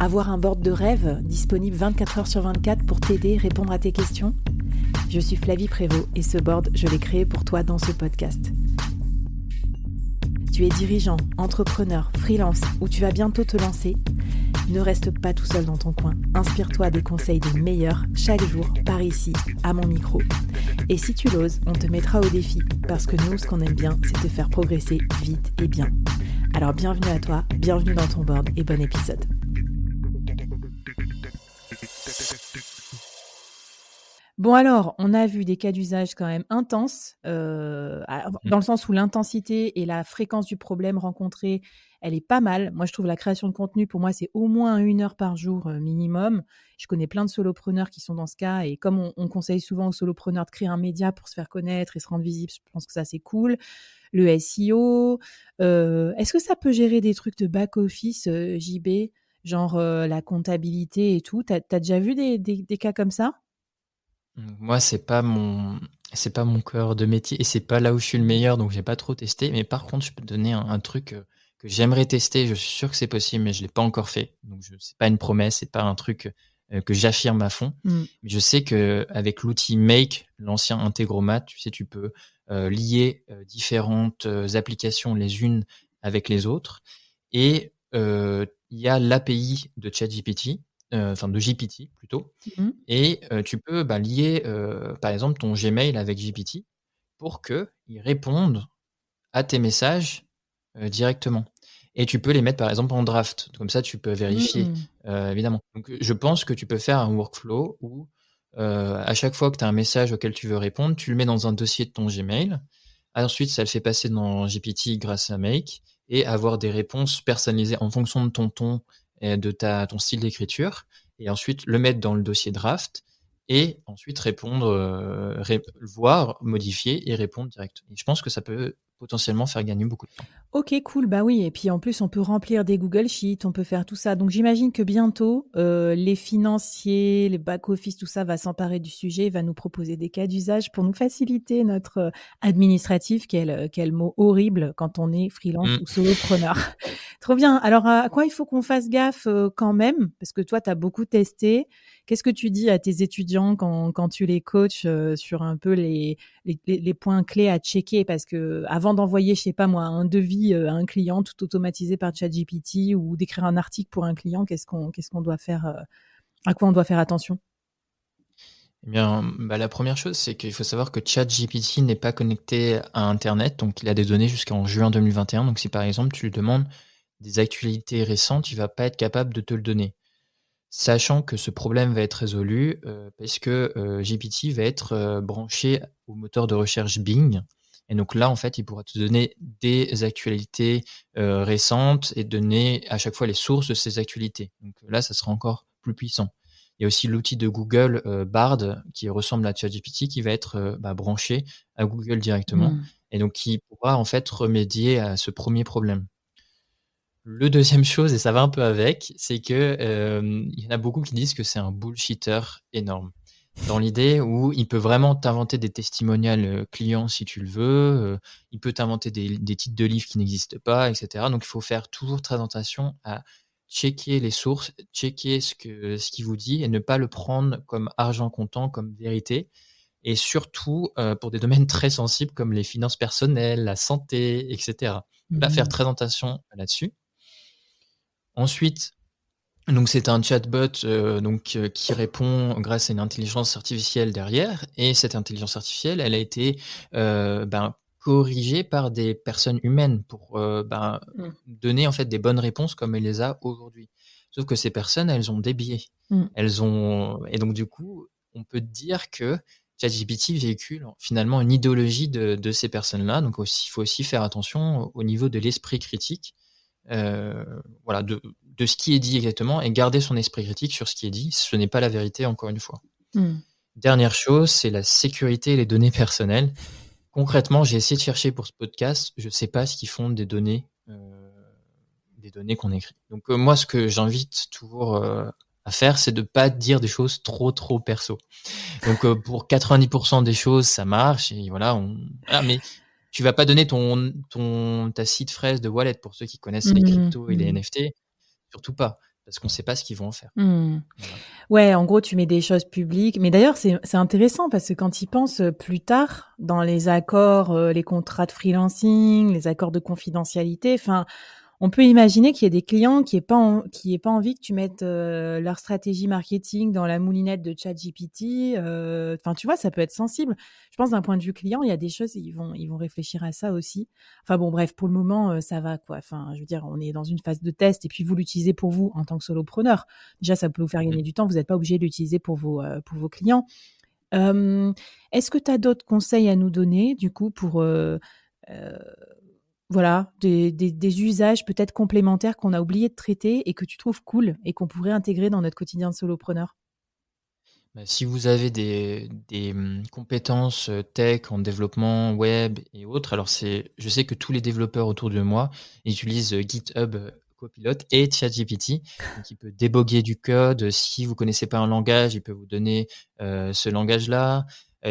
Avoir un board de rêve disponible 24 heures sur 24 pour t'aider, répondre à tes questions? Je suis Flavie Prévost et ce board, je l'ai créé pour toi dans ce podcast. Tu es dirigeant, entrepreneur, freelance ou tu vas bientôt te lancer? Ne reste pas tout seul dans ton coin. Inspire-toi des conseils des meilleurs chaque jour par ici, à mon micro. Et si tu l'oses, on te mettra au défi parce que nous, ce qu'on aime bien, c'est te faire progresser vite et bien. Alors bienvenue à toi, bienvenue dans ton board et bon épisode. Bon alors, on a vu des cas d'usage quand même intenses, euh, mmh. dans le sens où l'intensité et la fréquence du problème rencontré, elle est pas mal. Moi, je trouve la création de contenu, pour moi, c'est au moins une heure par jour euh, minimum. Je connais plein de solopreneurs qui sont dans ce cas, et comme on, conseille souvent aux solopreneurs de créer un média pour se faire connaître et se rendre visible, je pense que ça, c'est cool. Le SEO, euh, est-ce que ça peut gérer des trucs de back-office, JB, genre la comptabilité et tout? T'as as déjà vu des cas comme ça? Moi, c'est pas mon c'est pas mon cœur de métier et c'est pas là où je suis le meilleur, donc j'ai pas trop testé. Mais par contre, je peux te donner un, truc euh, que j'aimerais tester. Je suis sûr que c'est possible, mais je l'ai pas encore fait. Donc, je, c'est pas une promesse, c'est pas un truc euh, que j'affirme à fond. Mmh. Mais je sais que avec l'outil Make, l'ancien Integromat, tu sais, tu peux euh, lier différentes applications les unes avec les autres. Et il y a l'API de ChatGPT euh, enfin de GPT plutôt, mmh et euh, tu peux bah, lier euh, par exemple ton Gmail avec GPT pour qu'il réponde à tes messages directement. Et tu peux les mettre par exemple en draft, comme ça tu peux vérifier mmh. évidemment. Donc je pense que tu peux faire un workflow où à chaque fois que tu as un message auquel tu veux répondre, tu le mets dans un dossier de ton Gmail. Ensuite, ça le fait passer dans GPT grâce à Make et avoir des réponses personnalisées en fonction de ton ton de ta, ton style d'écriture, et ensuite le mettre dans le dossier draft, et ensuite répondre, euh, voir, modifier et répondre direct. Je pense que ça peut potentiellement faire gagner beaucoup de temps. Ok, cool. Bah oui, et puis en plus, on peut remplir des Google Sheets, on peut faire tout ça. Donc j'imagine que bientôt, euh, les financiers, les back-office, tout ça va s'emparer du sujet, va nous proposer des cas d'usage pour nous faciliter notre euh, administratif, quel, quel mot horrible quand on est freelance mm. ou solopreneur. Trop bien. Alors, à quoi il faut qu'on fasse gaffe euh, quand même? Parce que toi, tu as beaucoup testé. Qu'est-ce que tu dis à tes étudiants quand, quand tu les coaches euh, sur un peu les, les, les, points clés à checker? Parce que avant d'envoyer, je sais pas moi, un devis euh, à un client tout automatisé par ChatGPT ou d'écrire un article pour un client, qu'est-ce qu'on doit faire À quoi on doit faire attention? Eh bien, bah, la première chose, c'est qu'il faut savoir que ChatGPT n'est pas connecté à Internet, donc il a des données jusqu'en juin 2021. Donc si par exemple tu lui demandes des actualités récentes, il va pas être capable de te le donner. Sachant que ce problème va être résolu euh, parce que euh, GPT va être euh, branché au moteur de recherche Bing. Et donc là, en fait, il pourra te donner des actualités récentes et donner à chaque fois les sources de ces actualités. Donc là, ça sera encore plus puissant. Il y a aussi l'outil de Google Bard qui ressemble à ChatGPT qui va être bah, branché à Google directement mmh. et donc qui pourra en fait remédier à ce premier problème. Le deuxième chose, et ça va un peu avec, c'est que euh, il y en a beaucoup qui disent que c'est un bullshitter énorme. Dans l'idée où il peut vraiment t'inventer des testimonials euh, clients si tu le veux, euh, il peut t'inventer des, titres de livres qui n'existent pas, etc. Donc il faut faire toujours très attention à checker les sources, checker ce que ce qu'il vous dit et ne pas le prendre comme argent comptant, comme vérité. Et surtout pour des domaines très sensibles comme les finances personnelles, la santé, etc. Là, faire mmh. très attention là-dessus. Ensuite, donc c'est un chatbot euh, donc euh, qui répond grâce à une intelligence artificielle derrière et cette intelligence artificielle elle a été euh, ben, corrigées par des personnes humaines pour ben, mmh. donner en fait des bonnes réponses comme elle les a aujourd'hui. Sauf que ces personnes, elles ont des biais. Mmh. Elles ont et donc du coup, on peut dire que ChatGPT véhicule finalement une idéologie de, ces personnes-là. Donc il faut aussi faire attention au niveau de l'esprit critique, voilà, de, ce qui est dit exactement et garder son esprit critique sur ce qui est dit. Ce n'est pas la vérité, encore une fois. Mmh. Dernière chose, c'est la sécurité et les données personnelles. Concrètement, j'ai essayé de chercher pour ce podcast. Je ne sais pas ce qu'ils font des données, euh, des données qu'on écrit. Donc euh, moi, ce que j'invite toujours euh, à faire, c'est de pas dire des choses trop trop perso. Donc pour 90% des choses, ça marche et voilà. On... Ah, mais tu vas pas donner ton ton ta site fraise de wallet pour ceux qui connaissent les mmh, cryptos et les mmh. NFT, surtout pas parce qu'on ne sait pas ce qu'ils vont en faire. Mmh. Ouais, en gros, tu mets des choses publiques. Mais d'ailleurs, c'est intéressant parce que quand ils pensent euh, plus tard, dans les accords, euh, les contrats de freelancing, les accords de confidentialité, enfin, on peut imaginer qu'il y ait des clients qui n'aient pas, qui pas envie que tu mettes euh, leur stratégie marketing dans la moulinette de ChatGPT. Euh, enfin, tu vois, ça peut être sensible. Je pense d'un point de vue client, il y a des choses, ils vont, ils vont réfléchir à ça aussi. Enfin bon, bref, pour le moment, euh, ça va quoi. Enfin, je veux dire, on est dans une phase de test et puis vous l'utilisez pour vous en tant que solopreneur. Déjà, ça peut vous faire gagner du temps. Vous n'êtes pas obligé de l'utiliser pour vos, pour vos clients. Est-ce que tu as d'autres conseils à nous donner, du coup, pour voilà, des, usages peut-être complémentaires qu'on a oublié de traiter et que tu trouves cool et qu'on pourrait intégrer dans notre quotidien de solopreneur bah, Si vous avez des, des, hum, compétences euh, tech en développement web et autres, alors c'est, je sais que tous les développeurs autour de moi utilisent euh, GitHub euh, Copilot et ChatGPT, qui peut déboguer du code. Si vous connaissez pas un langage, il peut vous donner ce langage-là.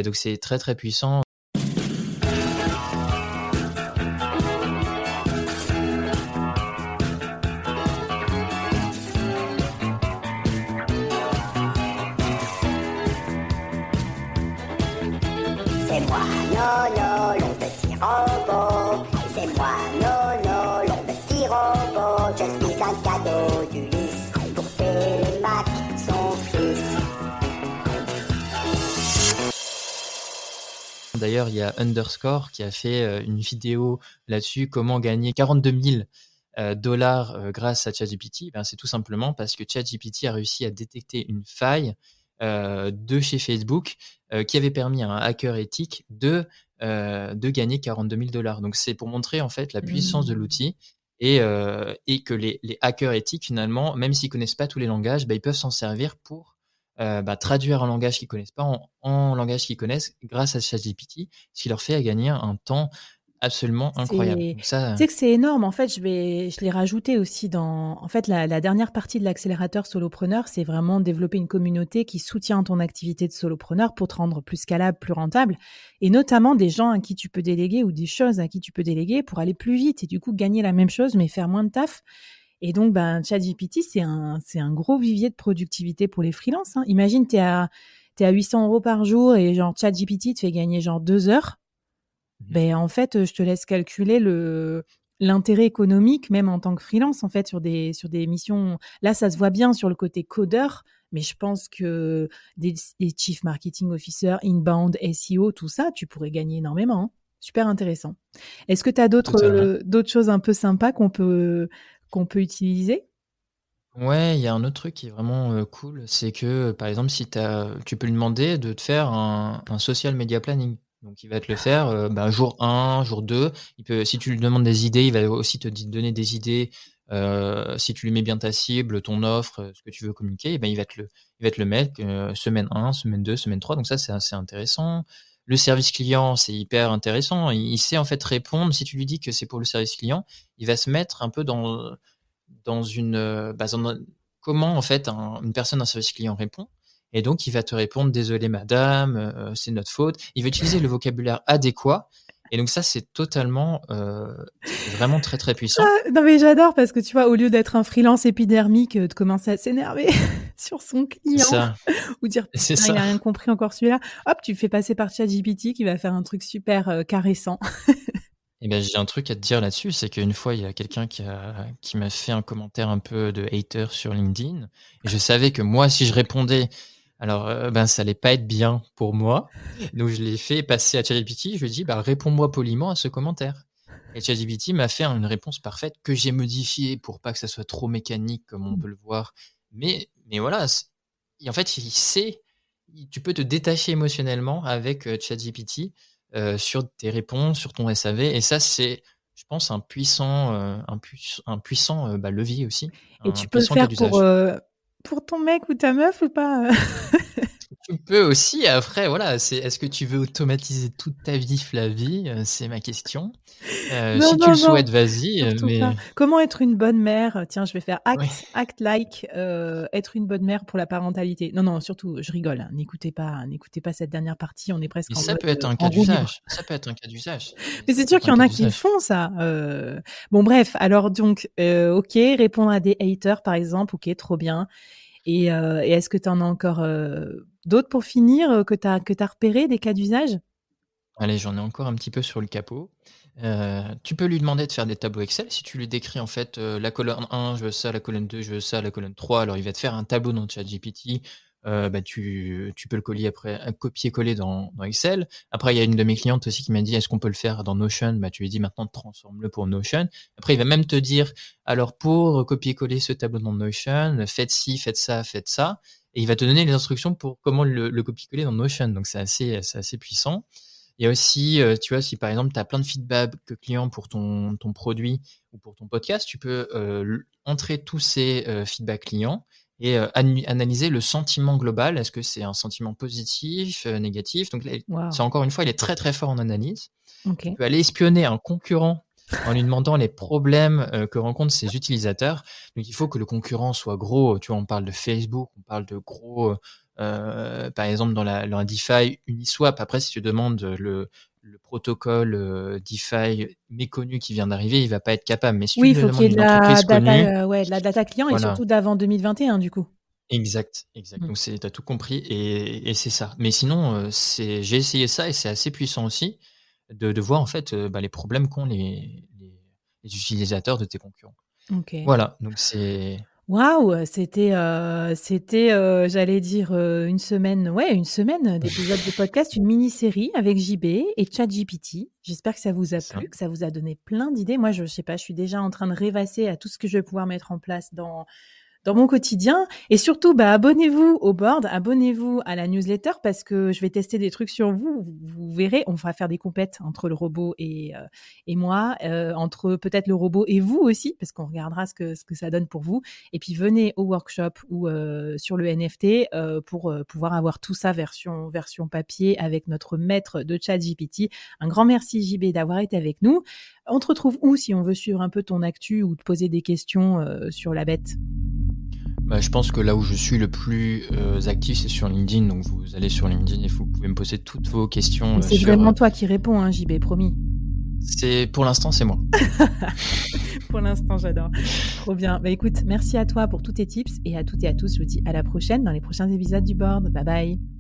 donc c'est très très puissant. D'ailleurs, il y a Underscore qui a fait euh, une vidéo là-dessus, comment gagner 42 000 euh, dollars euh, grâce à ChatGPT. Ben, c'est tout simplement parce que ChatGPT a réussi à détecter une faille de chez Facebook qui avait permis à un hacker éthique de, de gagner 42 000 dollars. Donc c'est pour montrer en fait la puissance de mmh. l'outil et, et que les, les, hackers éthiques finalement, même s'ils connaissent pas tous les langages, ben, ils peuvent s'en servir pour euh, bah, traduire un langage qu'ils connaissent pas en, langage qu'ils connaissent grâce à ChatGPT, ce qui leur fait gagner un temps absolument incroyable. Ça... Tu sais que c'est énorme. En fait, je vais, je l'ai rajouté aussi dans. En fait, la, dernière partie de l'accélérateur solopreneur, c'est vraiment développer une communauté qui soutient ton activité de solopreneur pour te rendre plus scalable, plus rentable, et notamment des gens à qui tu peux déléguer ou des choses à qui tu peux déléguer pour aller plus vite et du coup gagner la même chose mais faire moins de taf. Et donc, ben, ChatGPT, c'est un, c'est un gros vivier de productivité pour les freelances. Hein. Imagine, tu es à, es à 800 euros par jour et genre ChatGPT te fait gagner genre deux heures. Mmh. Ben, en fait, je te laisse calculer le, l'intérêt économique, même en tant que freelance, en fait, sur des, sur des missions. Là, ça se voit bien sur le côté codeur, mais je pense que des, des chief marketing officer, inbound, SEO, tout ça, tu pourrais gagner énormément. Hein. Super intéressant. Est-ce que tu as d'autres, euh, d'autres choses un peu sympas qu'on peut, qu'on peut utiliser? Ouais, il y a un autre truc qui est vraiment cool, c'est que par exemple, si tu peux lui demander de te faire un, social media planning. Donc, il va te le faire bah, jour 1, jour 2. Il peut, si tu lui demandes des idées, il va aussi te donner des idées. Si tu lui mets bien ta cible, ton offre, ce que tu veux communiquer, ben, il, va te le, il va te le mettre semaine 1, semaine 2, semaine 3. Donc, ça, c'est assez intéressant. Le service client, c'est hyper intéressant. Il, sait en fait répondre. Si tu lui dis que c'est pour le service client, il va se mettre un peu dans, dans une. Bah, comment en fait une personne d'un service client répond. Et donc, il va te répondre Désolé, madame, euh, c'est notre faute. Il va utiliser le vocabulaire adéquat et donc ça, c'est totalement, euh, vraiment très très puissant. Ah, non mais j'adore parce que tu vois, au lieu d'être un freelance épidermique, euh, de commencer à s'énerver sur son client ça. ou dire il n'a rien compris encore celui-là, hop, tu fais passer par ChatGPT qui va faire un truc super euh, caressant. Eh ben, j'ai un truc à te dire là-dessus, c'est qu'une fois, il y a quelqu'un qui, a, qui m'a fait un commentaire un peu de hater sur LinkedIn. Et je savais que moi, si je répondais Alors, euh, ben, ça allait pas être bien pour moi. Donc, je l'ai fait passer à ChatGPT. Je lui ai dit, bah, réponds-moi poliment à ce commentaire. Et ChatGPT m'a fait une réponse parfaite que j'ai modifiée pour pas que ça soit trop mécanique comme on mmh. peut le voir. Mais, mais voilà, en fait, il sait, tu peux te détacher émotionnellement avec euh, ChatGPT euh, sur tes réponses, sur ton SAV. Et ça, c'est, je pense, un puissant, euh, un, un, puissant bah, levier aussi. Et tu peux le faire pour, pour ton mec ou ta meuf ou pas tu peux aussi, après, voilà, c'est est-ce que tu veux automatiser toute ta vie, Flavie? Euh, C'est ma question. Euh, si tu le souhaites, vas-y. Euh, mais... Comment être une bonne mère? Tiens, je vais faire act, act like, être une bonne mère pour la parentalité. Non, non, surtout, je rigole. Hein, n'écoutez pas, n'écoutez pas cette dernière partie. On est presque. ça peut être un cas d'usage. Ça peut être un cas d'usage. Mais c'est sûr qu'il y en a qui le font ça. Bon, bref. Alors donc, ok, répondre à des haters, par exemple. Ok, trop bien. Et, et est-ce que tu en as encore D'autres pour finir euh, que tu as, que repéré, des cas d'usage? Allez, j'en ai encore un petit peu sur le capot. Euh, tu peux lui demander de faire des tableaux Excel. Si tu lui décris en fait euh, la colonne 1, je veux ça, la colonne 2, je veux ça, la colonne 3, alors il va te faire un tableau dans ChatGPT. Bah, tu, tu peux le coller après, copier-coller dans, dans, Excel. Après, il y a une de mes clientes aussi qui m'a dit est-ce qu'on peut le faire dans Notion? Bah, Tu lui dis maintenant transforme-le pour Notion. Après, il va même te dire alors pour copier-coller ce tableau dans Notion, faites ci, faites ça, faites ça et il va te donner les instructions pour comment le, le copier-coller dans Notion. Donc c'est assez, c'est assez puissant. Il y a aussi, euh, tu vois, si par exemple tu as plein de feedback clients pour ton, ton produit ou pour ton podcast, tu peux euh, entrer tous ces euh, feedbacks clients et analyser le sentiment global. Est-ce que c'est un sentiment positif, négatif? Donc c'est encore une fois, il est très très fort en analyse. Tu peux aller espionner un concurrent en lui demandant les problèmes euh, que rencontrent ses utilisateurs. Donc il faut que le concurrent soit gros. Tu vois, on parle de Facebook, on parle de gros, euh, par exemple dans la, dans DeFi Uniswap. Après, si tu demandes le, le protocole euh, DeFi méconnu qui vient d'arriver, il va pas être capable. Mais si oui, il faut qu'il y ait de la data, ouais, la data client et surtout d'avant 2021 du coup. Exact, exact. Mm. Donc c'est, t'as tout compris et, et c'est ça. Mais sinon, c'est, j'ai essayé ça et c'est assez puissant aussi de, de voir en fait euh, bah, les problèmes qu'ont les, les, utilisateurs de tes concurrents. Voilà, donc c'est. Waouh, c'était, euh, c'était, euh, j'allais dire une semaine, ouais, une semaine d'épisodes de podcast, une mini-série avec JB et ChatGPT. J'espère que ça vous a plu, que ça vous a donné plein d'idées. Moi, je, je sais pas, je suis déjà en train de rêvasser à tout ce que je vais pouvoir mettre en place dans dans mon quotidien. Et surtout, bah, abonnez-vous au board, abonnez-vous à la newsletter parce que je vais tester des trucs sur vous. Vous, verrez, on va faire des compètes entre le robot et, euh, et moi, euh, entre peut-être le robot et vous aussi, parce qu'on regardera ce que, ce que ça donne pour vous. Et puis venez au workshop ou euh, sur le NFT pour pouvoir avoir tout ça version, version papier avec notre maître de chat GPT. Un grand merci JB d'avoir été avec nous. On te retrouve où si on veut suivre un peu ton actu ou te poser des questions sur la bête? Bah, je pense que là où je suis le plus euh, actif, c'est sur LinkedIn. Donc vous allez sur LinkedIn et vous pouvez me poser toutes vos questions. Euh, c'est vraiment toi qui réponds, hein, JB, promis. C'est pour l'instant, c'est moi. pour l'instant, j'adore. Trop bien. Bah écoute, merci à toi pour tous tes tips et à toutes et à tous. Je vous dis à la prochaine dans les prochains épisodes du board. Bye bye.